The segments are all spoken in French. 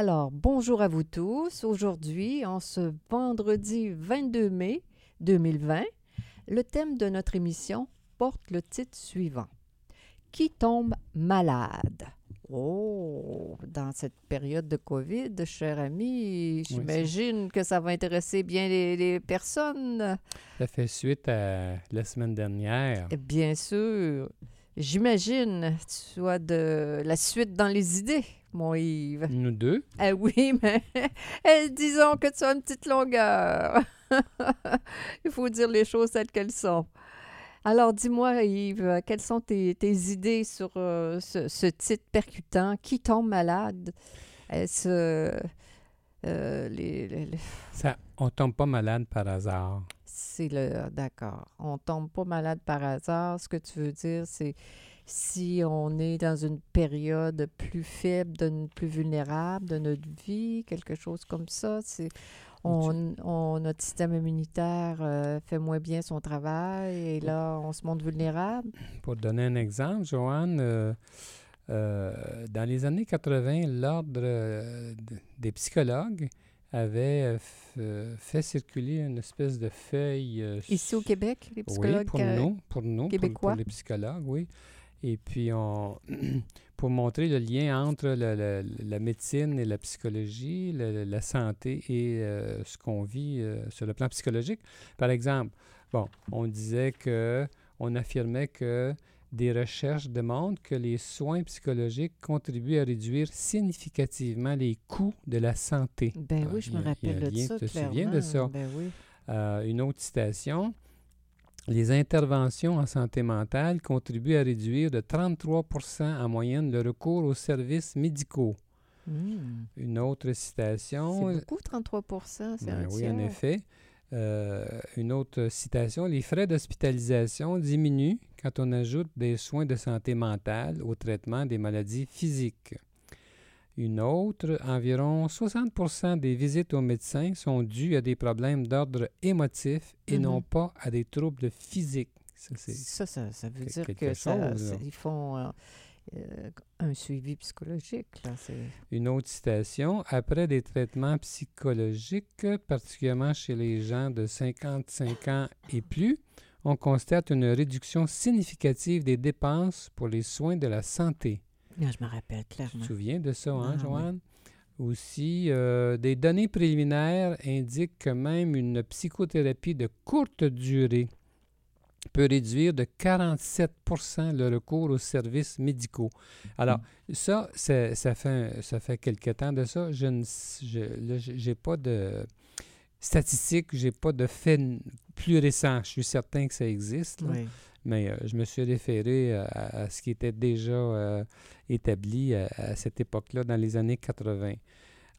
Alors, bonjour à vous tous. Aujourd'hui, en ce vendredi 22 mai 2020, le thème de notre émission porte le titre suivant. Qui tombe malade? Oh, dans cette période de COVID, cher ami, j'imagine que ça va intéresser bien les, personnes. Ça fait suite à la semaine dernière. Bien sûr. J'imagine, tu as de la suite dans les idées, mon Yves. Nous deux? Ah oui, mais disons que tu as une petite longueur. Il faut dire les choses telles qu'elles sont. Alors, dis-moi, Yves, quelles sont tes, idées sur euh, ce, titre percutant? Qui tombe malade? Est-ce. Euh, euh, les, Ça, on tombe pas malade par hasard. C'est le. D'accord. On tombe pas malade par hasard. Ce que tu veux dire, c'est si on est dans une période plus faible, plus vulnérable de notre vie, quelque chose comme ça. C'est on, notre système immunitaire euh, fait moins bien son travail et là, on se montre vulnérable. Pour donner un exemple, Joanne, euh, euh, dans les années 80, l'Ordre des psychologues avait fait circuler une espèce de feuille. Ici au Québec, les psychologues oui, pour nous, pour nous, pour les psychologues, oui. Et puis, on, pour montrer le lien entre la, médecine et la psychologie, la, santé et euh, ce qu'on vit euh, sur le plan psychologique. Par exemple, bon, on disait que, on affirmait que des recherches démontrent que les soins psychologiques contribuent à réduire significativement les coûts de la santé. Ben oui, je me rappelle de ça. Tu te souviens de ça? Ben oui. Euh, une autre citation les interventions en santé mentale contribuent à réduire de 33% en moyenne le recours aux services médicaux. Hmm. Une autre citation. C'est beaucoup, 33 c'est ben Oui, en effet. Euh, une autre citation. Les frais d'hospitalisation diminuent quand on ajoute des soins de santé mentale au traitement des maladies physiques. Une autre, environ 60 des visites aux médecins sont dues à des problèmes d'ordre émotif et non mhm. pas à des troubles physiques. Ça, ça, ça, veut dire qu'ils font euh, euh, un suivi psychologique. Une autre citation. Après des traitements psychologiques, particulièrement chez les gens de 55 ans et plus, on constate une réduction significative des dépenses pour les soins de la santé. Ah, je me rappelle clairement. Tu te souviens de ça, hein, ah, Joanne? Aussi, euh, des données préliminaires indiquent que même une psychothérapie de courte durée peut réduire de 47% le recours aux services médicaux. Alors, mm. ça, ça fait, ça fait quelque temps de ça. Je n'ai pas de statistiques, je n'ai pas de faits plus récents. Je suis certain que ça existe. Mais euh, je me suis référé à, ce qui était déjà euh, établi à, cette époque-là, dans les années 80.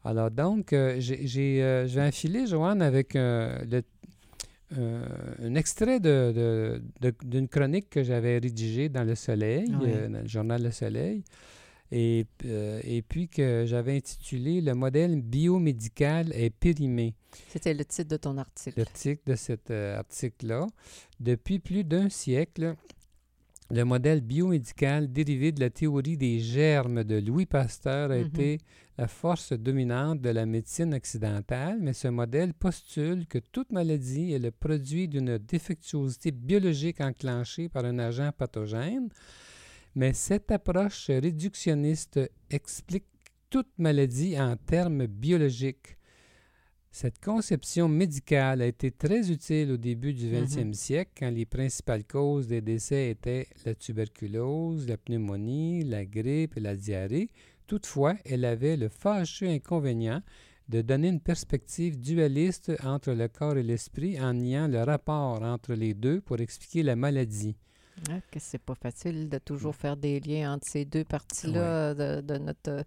Alors donc, euh, j'ai, je vais enfiler, Joanne, avec le, un extrait de, d'une chronique que j'avais rédigée dans Le Soleil, dans le journal Le Soleil et, euh, et puis que j'avais intitulé Le modèle biomédical est périmé. C'était le titre de ton article. Le titre de cet euh, article-là. Depuis plus d'un siècle, le modèle biomédical dérivé de la théorie des germes de Louis Pasteur a mm-hmm. été la force dominante de la médecine occidentale, mais ce modèle postule que toute maladie est le produit d'une défectuosité biologique enclenchée par un agent pathogène mais cette approche réductionniste explique toute maladie en termes biologiques. Cette conception médicale a été très utile au début du 20e mhm. siècle quand les principales causes des décès étaient la tuberculose, la pneumonie, la grippe et la diarrhée. Toutefois, elle avait le fâcheux inconvénient de donner une perspective dualiste entre le corps et l'esprit en niant le rapport entre les deux pour expliquer la maladie. Ah, que c'est pas facile de toujours faire des liens entre ces deux parties-là de, notre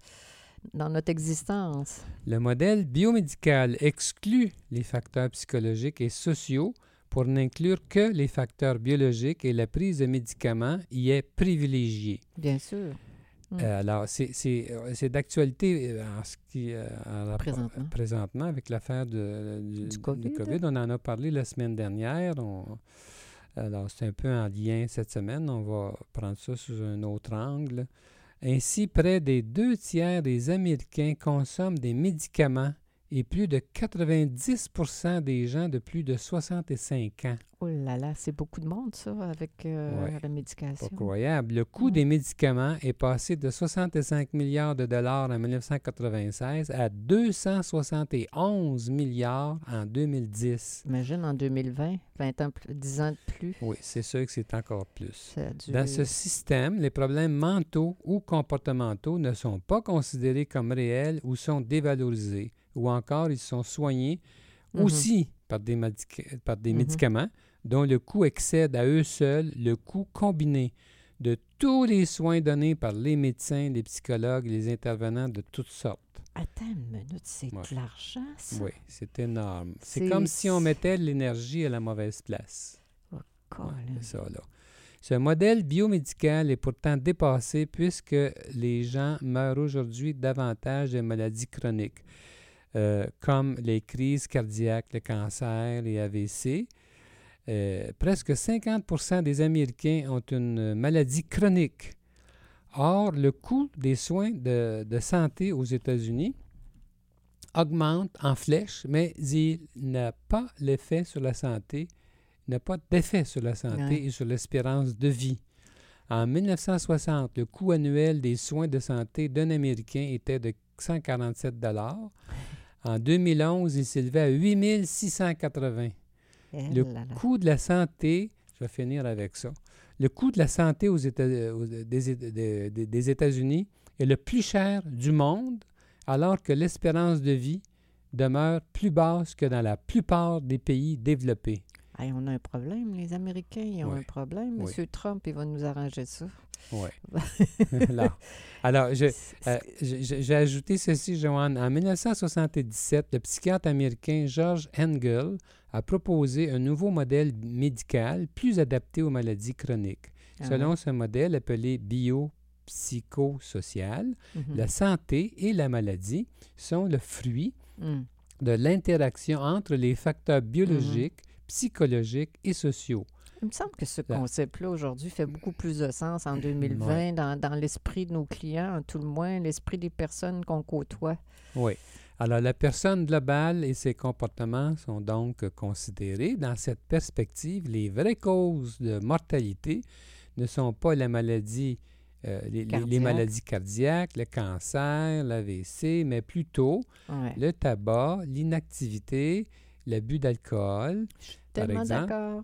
dans notre existence. Le modèle biomédical exclut les facteurs psychologiques et sociaux pour n'inclure que les facteurs biologiques et la prise de médicaments y est privilégiée. Bien sûr. Mm. Euh, alors, c'est d'actualité euh, en ce qui euh, en Présentement. présentement avec l'affaire du, Du COVID, du COVID. On en a parlé la semaine dernière. On- alors, c'est un peu en lien cette semaine. On va prendre ça sous un autre angle. Ainsi, près des deux tiers des Américains consomment des médicaments et plus de 90 des gens de plus de 65 ans. Oh là là, c'est beaucoup de monde, ça, avec euh, Ouais. la médication. croyable. Le coût des médicaments est passé de 65 milliards de dollars en 1996 à 271 milliards en 2010. Imagine en 2020, 20 ans, plus, 10 ans de plus. Oui, c'est sûr que c'est encore plus. Dû- Dans ce système, les problèmes mentaux ou comportementaux ne sont pas considérés comme réels ou sont dévalorisés, ou encore ils sont soignés Mhm. aussi par des, par des Mhm. médicaments dont le coût excède à eux seuls le coût combiné de tous les soins donnés par les médecins, les psychologues, les intervenants de toutes sortes. Attends une minute, c'est Ouais. de l'argent, ça? Oui, c'est énorme. C'est comme si on mettait l'énergie à la mauvaise place. Ouais, Colin. c'est ça, là. Ce modèle biomédical est pourtant dépassé puisque les gens meurent aujourd'hui davantage de maladies chroniques, euh, comme les crises cardiaques, le cancer, les AVC. Euh, presque 50% des Américains ont une maladie chronique. Or, le coût des soins de, de santé aux États-Unis augmente en flèche, mais il n'a pas l'effet sur la santé, n'a pas d'effet sur la santé Ouais. et sur l'espérance de vie. En 1960, le coût annuel des soins de santé d'un Américain était de 147 En 2011, il s'élevait à 8 680 Eh le là là. coût de la santé, je vais finir avec ça. Le coût de la santé aux Éta- aux- des, Éta- de- de- des États-Unis est le plus cher du monde, alors que l'espérance de vie demeure plus basse que dans la plupart des pays développés. Hey, on a un problème, les Américains, ils ont Oui. un problème. Oui. Monsieur Trump, il va nous arranger ça. Ouais. alors, alors, Euh, J'ai ajouté ceci, Joanne. En 1977, le psychiatre américain George Engel a proposé un nouveau modèle médical plus adapté aux maladies chroniques. Ah Selon ce modèle appelé biopsychosocial. Mhm. la santé et la maladie sont le fruit Mm. de l'interaction entre les facteurs biologiques, psychologiques et sociaux. Il me semble que ce Là. concept-là aujourd'hui fait beaucoup plus de sens en 2020 Ouais. dans, dans l'esprit de nos clients, tout le moins l'esprit des personnes qu'on côtoie. Oui. Alors, la personne globale et ses comportements sont donc considérés. Dans cette perspective, les vraies causes de mortalité ne sont pas la maladie, euh, les- les, les maladies cardiaques, le cancer, l'AVC, mais plutôt Ouais. le tabac, l'inactivité, l'abus d'alcool. par Tellement exemple. d'accord.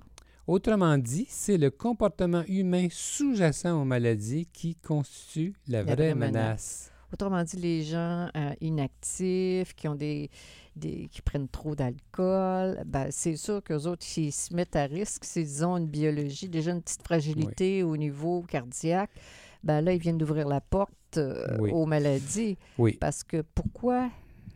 Autrement dit, c'est le comportement humain sous-jacent aux maladies qui constitue la, vraie, vraie menace. menace. Autrement dit, les gens euh, inactifs, qui ont des, des qui prennent trop d'alcool, ben, c'est sûr qu'eux autres, s'ils se mettent à risque, s'ils ont une biologie, déjà une petite fragilité au niveau cardiaque, ben là, ils viennent d'ouvrir la porte euh, Oui. aux maladies. Oui. Parce que pourquoi,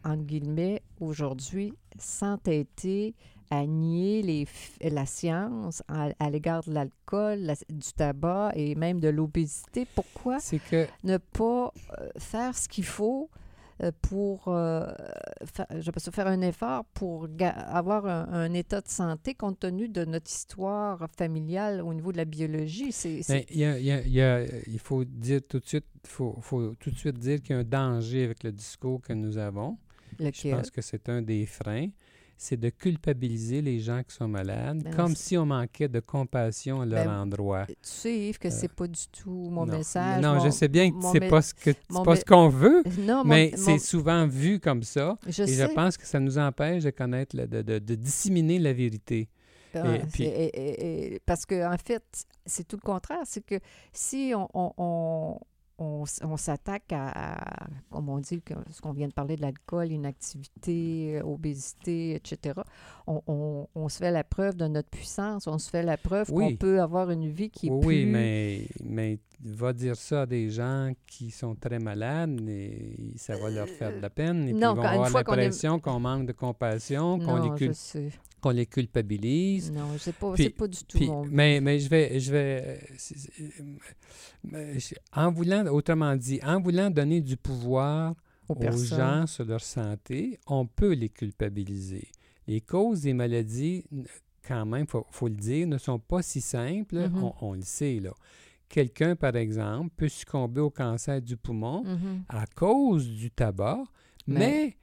entre guillemets, aujourd'hui, s'entêter à nier les, la science à, à l'égard de l'alcool, la- du tabac et même de l'obésité? Pourquoi que ne pas euh, faire ce qu'il faut euh, pour euh, fa- je pas, faire un effort pour avoir un, un état de santé compte tenu de notre histoire familiale au niveau de la biologie? Il, y a- il y a- il y a- il faut dire tout de suite, faut, faut tout de suite dire qu'il y a un danger avec le discours que nous avons. Je lequel? pense que c'est un des freins. C'est de culpabiliser les gens qui sont malades, Ben, comme si on manquait de compassion à leur Ben, endroit. Tu sais, Yves, que c'est pas du tout mon Euh, Non. message. Non, je sais bien que c'est pas ce que pas ce qu'on veut, Non, mon- mais c'est souvent vu comme ça. je et sais. je pense que ça nous empêche de connaître, le- de, de- de disséminer la vérité. Ah, Et puis- et- et- et- parce que en fait, c'est tout le contraire. C'est que si on, on- on- on, s'attaque à, comme on dit, ce qu'on vient de parler de l'alcool, inactivité, obésité, etc. On, se fait la preuve de notre puissance, on se fait la preuve qu'on peut avoir une vie qui est oui, plus... Oui, mais, mais va dire ça à des gens qui sont très malades et ça va leur faire de la peine. Et puis ils vont avoir l'impression qu'on manque de compassion, qu'on les, qu'on les culpabilise. Non, c'est pas, pas du tout mon mais, mais je vais, je vais en voulant, autrement dit, en voulant donner du pouvoir aux, gens sur leur santé, on peut les culpabiliser. Les causes des maladies, quand même, il faut, le dire, ne sont pas si simples, mm-hmm. on, le sait, là. Quelqu'un, par exemple, peut succomber au cancer du poumon mm-hmm. à cause du tabac, mais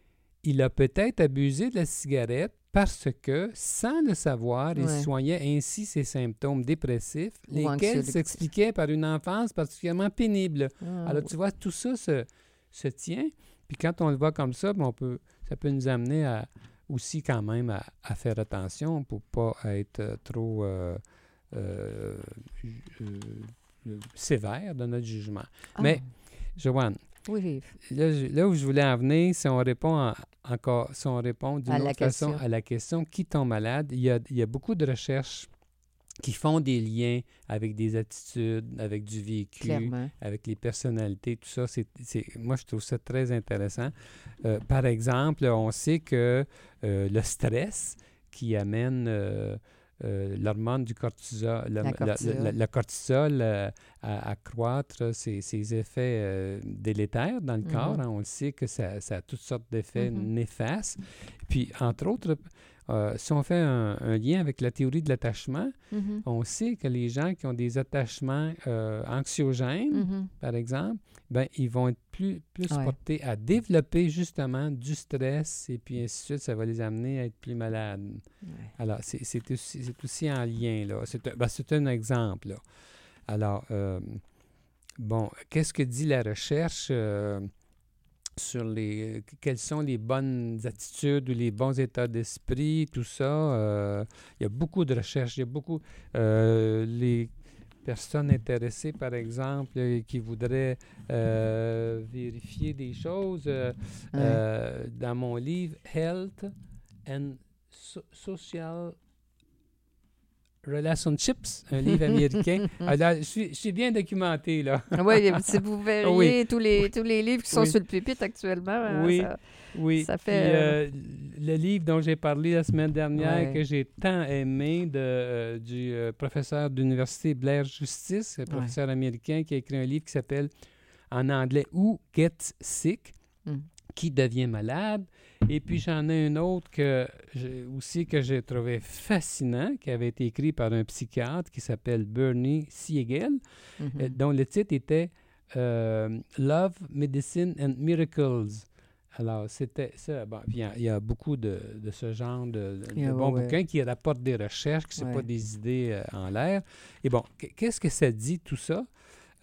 il a peut-être abusé de la cigarette parce que, sans le savoir, il soignait ainsi ses symptômes dépressifs, lesquels s'expliquaient par une enfance particulièrement pénible. Ah, Alors, tu vois, tout ça se, tient. Puis quand on le voit comme ça, ben, on peut, ça peut nous amener à, aussi quand même à, faire attention pour pas être euh, trop euh, euh, sévère dans notre jugement. Ah. Mais, Joanne, oui. Là, où je voulais en venir, si on répond encore, si on répond d'une autre façon à la question qui tombe malade, il y, a, il y a beaucoup de recherches qui font des liens avec des attitudes, avec du vécu, avec les personnalités, tout ça. C'est, moi, je trouve ça très intéressant. Euh, par exemple, on sait que euh, le stress qui amène euh, euh, l'hormone du cortisol, le, cortisol, euh, à, croître ses, effets euh, délétères dans le mm-hmm. corps. Hein. on le sait que ça, a toutes sortes d'effets mm-hmm. néfastes. Puis, entre autres, si on fait un, lien avec la théorie de l'attachement, mm-hmm. on sait que les gens qui ont des attachements anxiogènes, par exemple, ben, ils vont être plus, plus portés à développer justement du stress et puis ainsi de suite, ça va les amener à être plus malades. Alors, c'est aussi, aussi, en lien, là. C'est ben, un exemple, là. Alors, euh, bon, qu'est-ce que dit la recherche euh, sur les... Quelles sont les bonnes attitudes ou les bons états d'esprit, tout ça? Euh, il y a beaucoup de recherches, il y a beaucoup... les personnes intéressées, par exemple, euh, qui voudraient euh, vérifier des choses, euh, dans mon livre Health and Social Relationships, un livre américain. Alors, je, suis, bien documenté, là. oui, si vous verriez tous, les, tous les livres qui sont sur le pupitre actuellement, hein, oui. Oui. Ça fait. Euh, le livre dont j'ai parlé la semaine dernière, que j'ai tant aimé, de, euh, du euh, professeur d'université Blair Justice, un professeur américain qui a écrit un livre qui s'appelle en anglais Who Gets Sick, hmm. qui devient malade? Et puis j'en ai un autre que aussi que j'ai trouvé fascinant, qui avait été écrit par un psychiatre qui s'appelle Bernie Siegel, mm-hmm. dont le titre était Love, Medicine and Miracles. Alors, c'était ça. Bon, il, y a, beaucoup de, ce genre de, bons bouquins qui rapportent des recherches, qui ne sont pas des idées euh, en l'air. Et bon, qu'est-ce que ça dit, tout ça?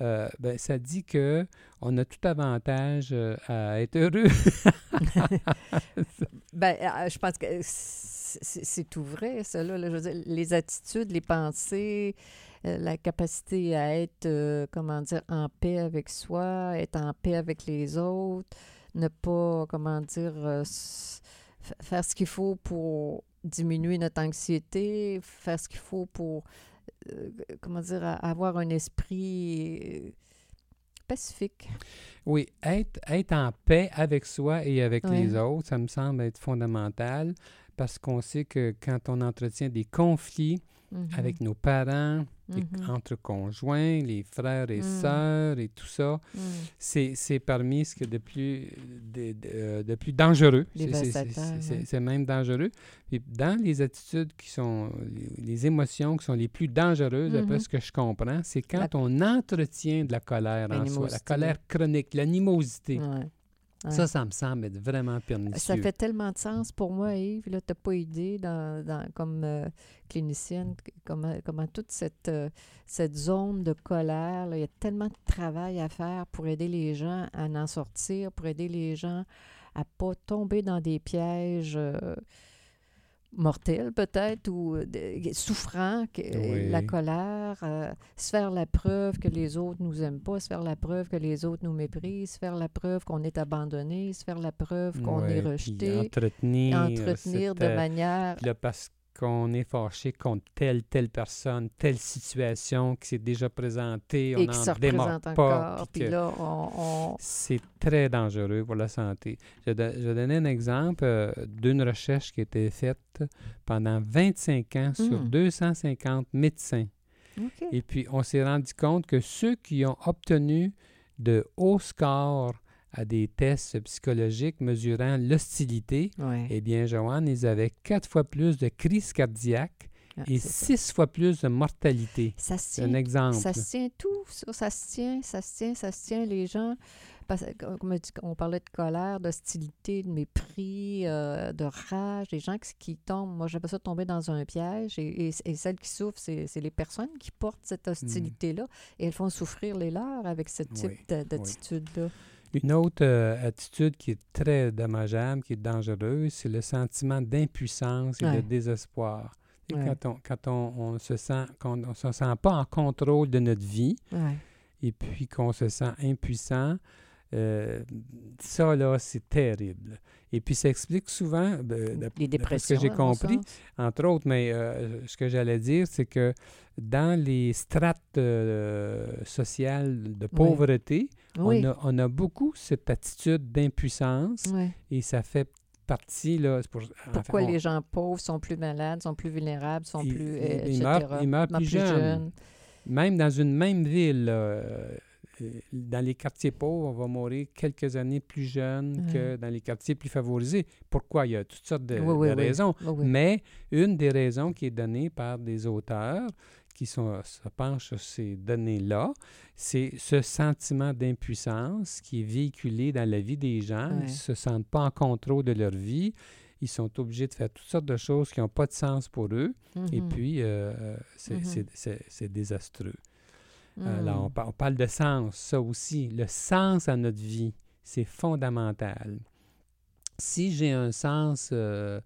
Euh, ben, ça dit que on a tout avantage euh, à être heureux. ben, je pense que c'est tout vrai, ça. Les attitudes, les pensées, la capacité à être, comment dire, en paix avec soi, être en paix avec les autres ne pas, comment dire, euh, faire ce qu'il faut pour diminuer notre anxiété, faire ce qu'il faut pour, euh, comment dire, avoir un esprit euh, pacifique. Oui, être, être en paix avec soi et avec les autres, ça me semble être fondamental parce qu'on sait que quand on entretient des conflits, Mm-hmm. avec nos parents, mm-hmm. entre conjoints, les frères et mm. sœurs et tout ça. Mm. C'est parmi ce que de plus, de, de, de plus dangereux. C'est même dangereux. Et dans les attitudes qui sont, les, émotions qui sont les plus dangereuses, après mm-hmm. ce que je comprends, c'est quand on entretient de la colère en soi, la colère chronique, l'animosité. Ça, ça me semble être vraiment pernicieux. Ça fait tellement de sens pour moi, Yves. Tu n'as pas idée, dans, dans comme euh, clinicienne, comment, comment toute cette, euh, cette zone de colère, il y a tellement de travail à faire pour aider les gens à en sortir, pour aider les gens à ne pas tomber dans des pièges. Euh, mortel peut-être ou souffrant, que, la colère, se faire la preuve que les autres nous aiment pas, se faire la preuve que les autres nous méprisent, se faire la preuve qu'on est abandonné, se faire la preuve qu'on est rejeté, entretenir, entretenir de manière qu'on est fâché contre telle, telle personne, telle situation qui s'est déjà présentée, on n'en démarre pas. C'est très dangereux pour la santé. Je, vais donner un exemple euh, d'une recherche qui a été faite pendant 25 ans sur 250 hmm. médecins. Et puis, on s'est rendu compte que ceux qui ont obtenu de hauts scores à des tests psychologiques mesurant l'hostilité, eh bien, Joanne, ils avaient quatre fois plus de crises cardiaques ah, et six fois plus de mortalité. Ça se tient, un exemple. Ça se tient tout, ça, se tient, ça se tient, ça se tient. Les gens, parce, on parlait de colère, d'hostilité, de mépris, euh, de rage, des gens qui, tombent. Moi, j'appelle ça tomber dans un piège. Et, celles qui souffrent, c'est les personnes qui portent cette hmm. hostilité-là. Et elles font souffrir les leurs avec ce type d'attitude-là. Une autre euh, attitude qui est très dommageable, qui est dangereuse, c'est le sentiment d'impuissance et de désespoir. Quand, on, quand on, se sent qu'on ne se sent pas en contrôle de notre vie et puis qu'on se sent impuissant, euh, ça, là, c'est terrible. Et puis, ça explique souvent, ben, les dépressions, ce que j'ai compris, entre autres, mais euh, ce que j'allais dire, c'est que dans les strates euh, sociales de pauvreté, On, a, on, a, beaucoup cette attitude d'impuissance et ça fait partie, là, pour, Pourquoi les gens pauvres sont plus malades, sont plus vulnérables, sont plus, ils, meurent, plus, jeunes. Même dans une même ville, euh, dans les quartiers pauvres, on va mourir quelques années plus jeunes que dans les quartiers plus favorisés. Pourquoi? Il y a toutes sortes de, raisons. Mais une des raisons qui est donnée par des auteurs qui sont, se penchent sur ces données-là, c'est ce sentiment d'impuissance qui est véhiculé dans la vie des gens. Ils ne se sentent pas en contrôle de leur vie. Ils sont obligés de faire toutes sortes de choses qui n'ont pas de sens pour eux. Et mm-hmm. puis, euh, mm-hmm. c'est désastreux. Euh, là, hmm. on, parle de sens, ça aussi. Le sens à notre vie, c'est fondamental. Si j'ai un sens euh,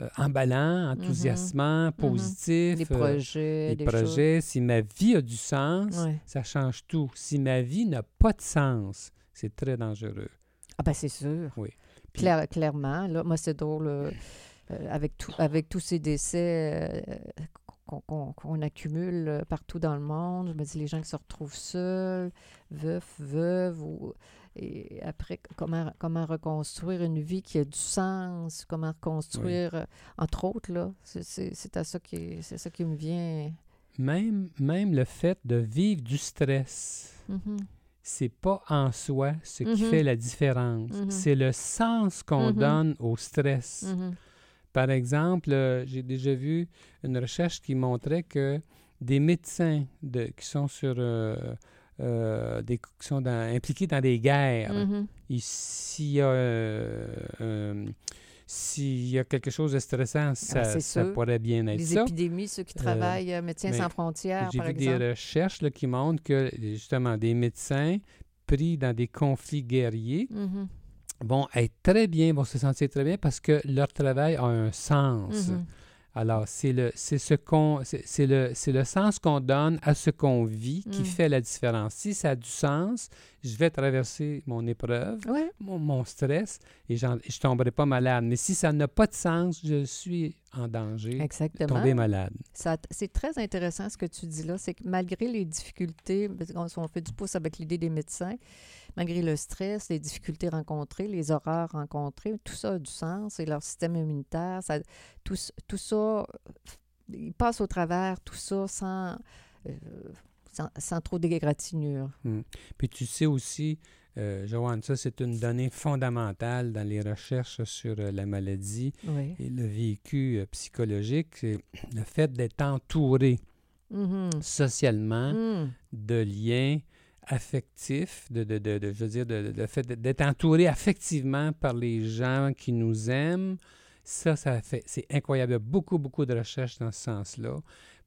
euh, emballant, mm-hmm. enthousiasmant, mm-hmm. positif, des projets, des projets si ma vie a du sens, ça change tout. Si ma vie n'a pas de sens, c'est très dangereux. Ah ben c'est sûr. Oui. clairement, là, moi c'est drôle. avec, tout, avec tous ces décès qu'on accumule euh, partout dans le monde. Je me dis, les gens qui se retrouvent seuls, veufs, veuves, ou, et après, comment, comment reconstruire une vie qui a du sens, comment reconstruire, euh, entre autres, là, c'est à ça qui, c'est ça qui me vient. Même, même le fait de vivre du stress, mm-hmm. c'est pas en soi ce qui mm-hmm. fait la différence. Mm-hmm. C'est le sens qu'on donne au stress. Par exemple, euh, j'ai déjà vu une recherche qui montrait que des médecins de, qui sont sur euh, euh, des, qui sont impliqués dans des guerres, mm-hmm. s'il y a s'il y a quelque chose de stressant, ah, ça, pourrait bien être ça. Les épidémies, ceux qui travaillent, Médecins sans frontières, par exemple. J'ai vu des recherches qui montrent que, justement, des médecins pris dans des conflits guerriers mm-hmm vont être très bien, vont se sentir très bien parce que leur travail a un sens. Mm-hmm. Alors, c'est le, ce qu'on, c'est, le, le sens qu'on donne à ce qu'on vit qui mm. fait la différence. Si ça a du sens, je vais traverser mon épreuve, mon, stress, et, je ne tomberai pas malade. Mais si ça n'a pas de sens, je suis en danger de tomber malade. c'est très intéressant ce que tu dis là, c'est que malgré les difficultés, on fait du pouce avec l'idée des médecins, malgré le stress, les difficultés rencontrées, les horreurs rencontrées, tout ça a du sens et leur système immunitaire, ça, tout, tout ça, ils passent au travers tout ça sans, euh, sans, trop d'égratignures. Hmm. Puis tu sais aussi, euh, Joanne, ça c'est une donnée fondamentale dans les recherches sur euh, la maladie et le vécu psychologique, c'est le fait d'être entouré mm-hmm. socialement mm. de liens affectif, de, de, de, je veux dire, de, le fait d'être entouré affectivement par les gens qui nous aiment, ça, ça fait, c'est incroyable. Il y a beaucoup, beaucoup de recherches dans ce sens-là.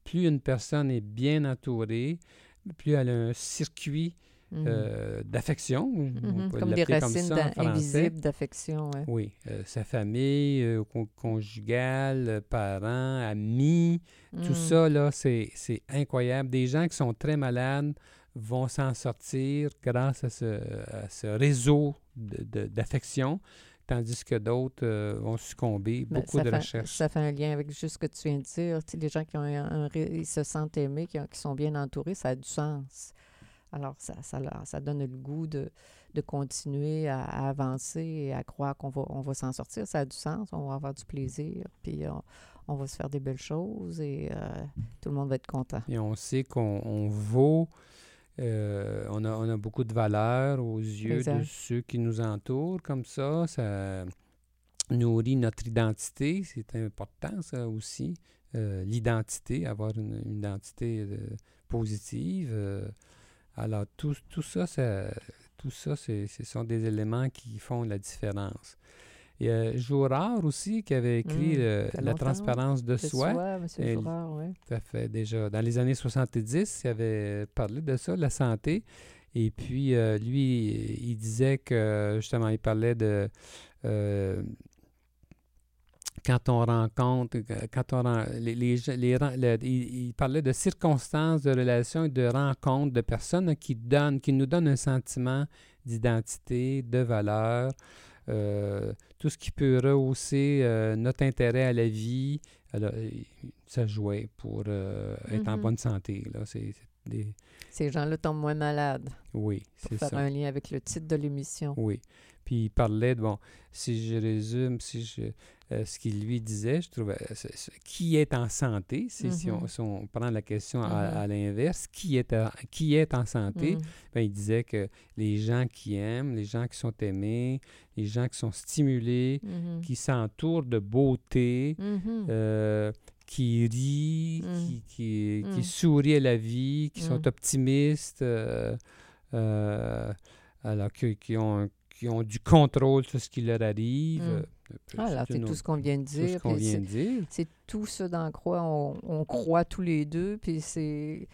Plus une personne est bien entourée, plus elle a un circuit Mhm. euh, d'affection. on peut Comme des racines ça invisibles d'affection. ouais. Oui, euh, sa famille, euh, con- conjugale, euh, parents, amis, tout Mm. ça, là, c'est c'est incroyable. Des gens qui sont très malades vont s'en sortir grâce à ce, à ce réseau d'affection, tandis que d'autres euh, vont succomber. Ben, Beaucoup de fait, recherches. Ça fait un lien avec juste ce que tu viens de dire. Tu sais, les gens qui ont un, un ré- ils se sentent aimés, qui, ont- qui sont bien entourés, ça a du sens. Alors, ça, ça, donne le goût de, de continuer à, à avancer et à croire qu'on va, on va s'en sortir. Ça a du sens, on va avoir du plaisir, puis on, on va se faire des belles choses et euh, tout le monde va être content. Et on sait qu'on on vaut, euh, on, a, on a beaucoup de valeur aux yeux de ceux qui nous entourent, comme ça. Ça nourrit notre identité. C'est important, ça aussi. Euh, L'identité, avoir une, une identité euh, positive. alors, tout, tout ça, ça, tout ça c'est- ce sont des éléments qui font la différence. Il y a Jourard aussi qui avait écrit Mm, euh, fait La longtemps, transparence de soi. soi, M. Et- Girard, oui. Ça fait déjà dans les années 70, il avait parlé de ça, la santé. Et puis, euh, lui, il disait que, justement, il parlait de. euh, quand on rencontre, quand on les, les, il, il parlait de circonstances, de relations et de rencontres de personnes qui donnent, qui nous donnent un sentiment d'identité, de valeur, euh, tout ce qui peut rehausser euh, notre intérêt à la vie. Alors, il- ça jouait pour euh, être en Mhm. bonne santé. Là. C'est, des... Ces gens-là tombent moins malades, Oui, pour c'est faire ça. un lien avec le titre de l'émission. Oui. Puis il parlait bon, si je résume, si je, euh, ce qu'il lui disait, je trouvais, euh, qui est en santé, c'est si, on, si on prend la question à, Mhm. à l'inverse, qui est, en- qui est en santé, Mm. ben, il disait que les gens qui aiment, les gens qui sont aimés, les gens qui sont stimulés, Mhm. qui s'entourent de beauté, euh, qui rient, Mm. qui, qui, qui Mm. sourient à la vie, qui sont Mm. optimistes, euh, alors que- qui, ont, qui ont du contrôle sur ce qui leur arrive. Mm. euh, Ah, c'est tout ce qu'on vient de dire. c'est- tout ce dans quoi on, on croit tous les deux, puis c'est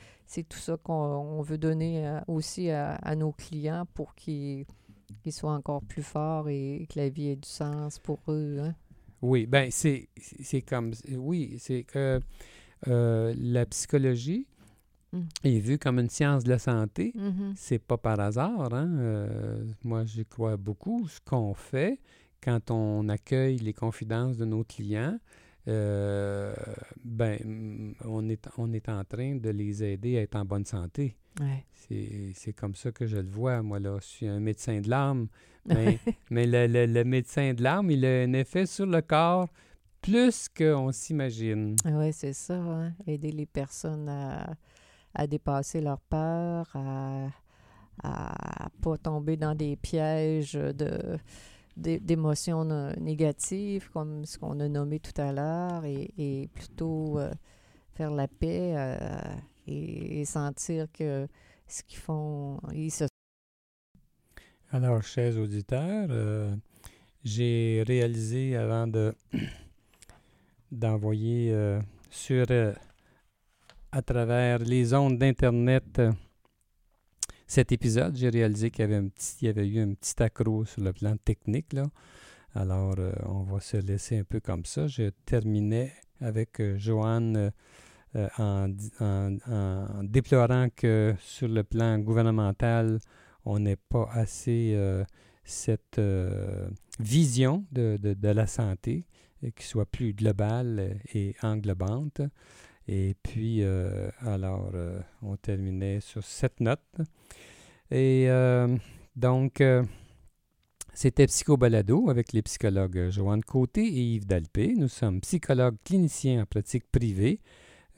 tout ça qu'on on veut donner à- aussi à, à nos clients pour qu'ils soient encore plus forts et que la vie ait du sens pour eux. hein. Oui, ben c'est comme oui, c'est que euh, la psychologie Mm. est vue comme une science de la santé. Mhm. C'est pas par hasard. Hein? euh, moi, j'y crois beaucoup. Ce qu'on fait quand on accueille les confidences de nos clients, euh, ben, mm, on est, on est en train de les aider à être en bonne santé. Ouais. C'est comme ça que je le vois, moi, là. Je suis un médecin de l'âme, mais, mais le, le- le médecin de l'âme, il a un effet sur le corps plus qu'on s'imagine. Oui, c'est ça. hein. Aider les personnes à, à dépasser leur peur, à à pas tomber dans des pièges de d'é- d'émotions négatives, comme ce qu'on a nommé tout à l'heure, et, plutôt euh, faire la paix euh, et, sentir que ce qu'ils font, ils se Alors, chers auditeurs, j'ai réalisé avant de d'envoyer euh, sur à travers les ondes d'internet cet épisode, j'ai réalisé qu'il y avait un petit, y avait eu un petit accro sur le plan technique. Alors, euh, on va se laisser un peu comme ça. Je terminais avec euh, Joanne euh, en, déplorant que sur le plan gouvernemental, on n'ait pas assez cette vision de, la santé qui soit plus globale et englobante. Et puis, euh, alors, euh, on terminait sur cette note. Et euh, donc, c'était Psychobalado avec les psychologues Joanne Côté et Yves Dalpé. Nous sommes psychologues cliniciens en pratique privée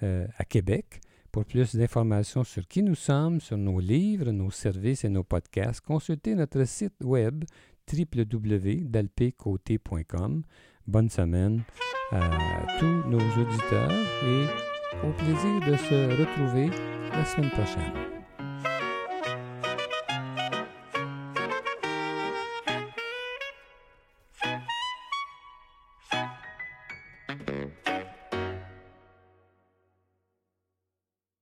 à Québec. Pour plus d'informations sur qui nous sommes, sur nos livres, nos services et nos podcasts, consultez notre site web www.dalpécoté.com. Bonne semaine à tous nos auditeurs et au plaisir de se retrouver la semaine prochaine.